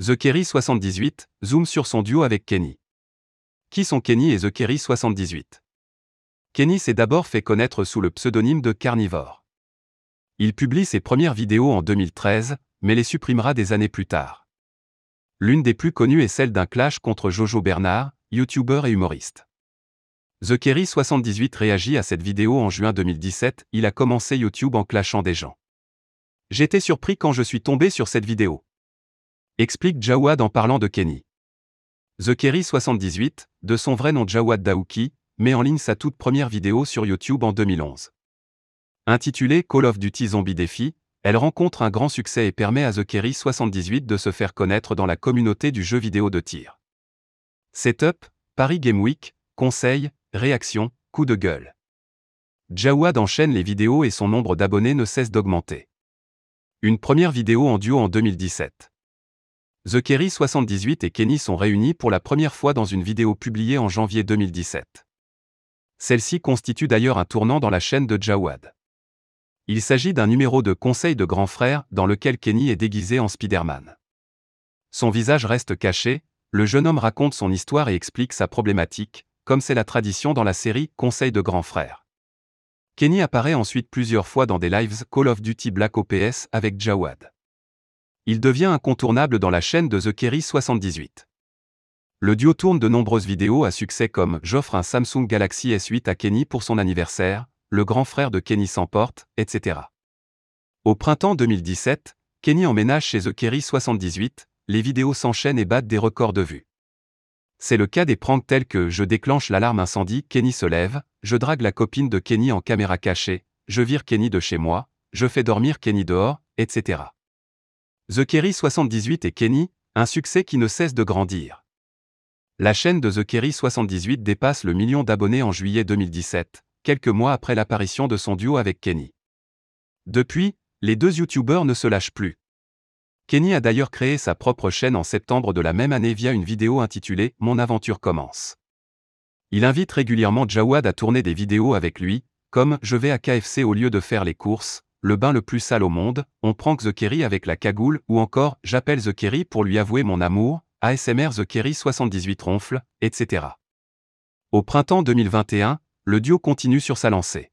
The Kerry78 zoom sur son duo avec Kenny. Qui sont Kenny et The Kerry78 Kenny s'est d'abord fait connaître sous le pseudonyme de Carnivore. Il publie ses premières vidéos en 2013, mais les supprimera des années plus tard. L'une des plus connues est celle d'un clash contre Jojo Bernard, youtubeur et humoriste. The Kerry78 réagit à cette vidéo en juin 2017, il a commencé YouTube en clashant des gens. J'étais surpris quand je suis tombé sur cette vidéo. Explique Jawad en parlant de Kenny. The Kerry78, de son vrai nom Jawad Daouki, met en ligne sa toute première vidéo sur YouTube en 2011. Intitulée Call of Duty Zombie Défi, elle rencontre un grand succès et permet à The Kerry78 de se faire connaître dans la communauté du jeu vidéo de tir. Setup, Paris Game Week, conseils, réactions, coup de gueule. Jawad enchaîne les vidéos et son nombre d'abonnés ne cesse d'augmenter. Une première vidéo en duo en 2017. The Kerry 78 et Kenny sont réunis pour la première fois dans une vidéo publiée en janvier 2017. Celle-ci constitue d'ailleurs un tournant dans la chaîne de Jawad. Il s'agit d'un numéro de Conseil de grand frère dans lequel Kenny est déguisé en Spider-Man. Son visage reste caché, le jeune homme raconte son histoire et explique sa problématique, comme c'est la tradition dans la série Conseil de grand frère. Kenny apparaît ensuite plusieurs fois dans des lives Call of Duty Black Ops avec Jawad il devient incontournable dans la chaîne de The Kerry 78. Le duo tourne de nombreuses vidéos à succès comme J'offre un Samsung Galaxy S8 à Kenny pour son anniversaire, Le grand frère de Kenny s'emporte, etc. Au printemps 2017, Kenny emménage chez The Kerry 78, les vidéos s'enchaînent et battent des records de vues. C'est le cas des pranks tels que Je déclenche l'alarme incendie, Kenny se lève, Je drague la copine de Kenny en caméra cachée, Je vire Kenny de chez moi, Je fais dormir Kenny dehors, etc. The Kerry 78 et Kenny, un succès qui ne cesse de grandir. La chaîne de The Kerry 78 dépasse le million d'abonnés en juillet 2017, quelques mois après l'apparition de son duo avec Kenny. Depuis, les deux youtubeurs ne se lâchent plus. Kenny a d'ailleurs créé sa propre chaîne en septembre de la même année via une vidéo intitulée Mon aventure commence. Il invite régulièrement Jawad à tourner des vidéos avec lui, comme Je vais à KFC au lieu de faire les courses, le bain le plus sale au monde, on prank The Kerry avec la cagoule ou encore J'appelle The Kerry pour lui avouer mon amour, ASMR The Kerry 78 ronfle, etc. Au printemps 2021, le duo continue sur sa lancée.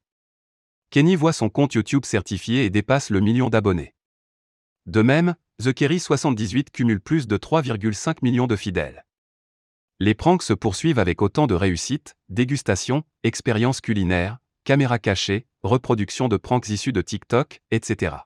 Kenny voit son compte YouTube certifié et dépasse le million d'abonnés. De même, The Kerry 78 cumule plus de 3,5 millions de fidèles. Les pranks se poursuivent avec autant de réussite, dégustation, expériences culinaires, caméras cachées, reproduction de pranks issus de TikTok, etc.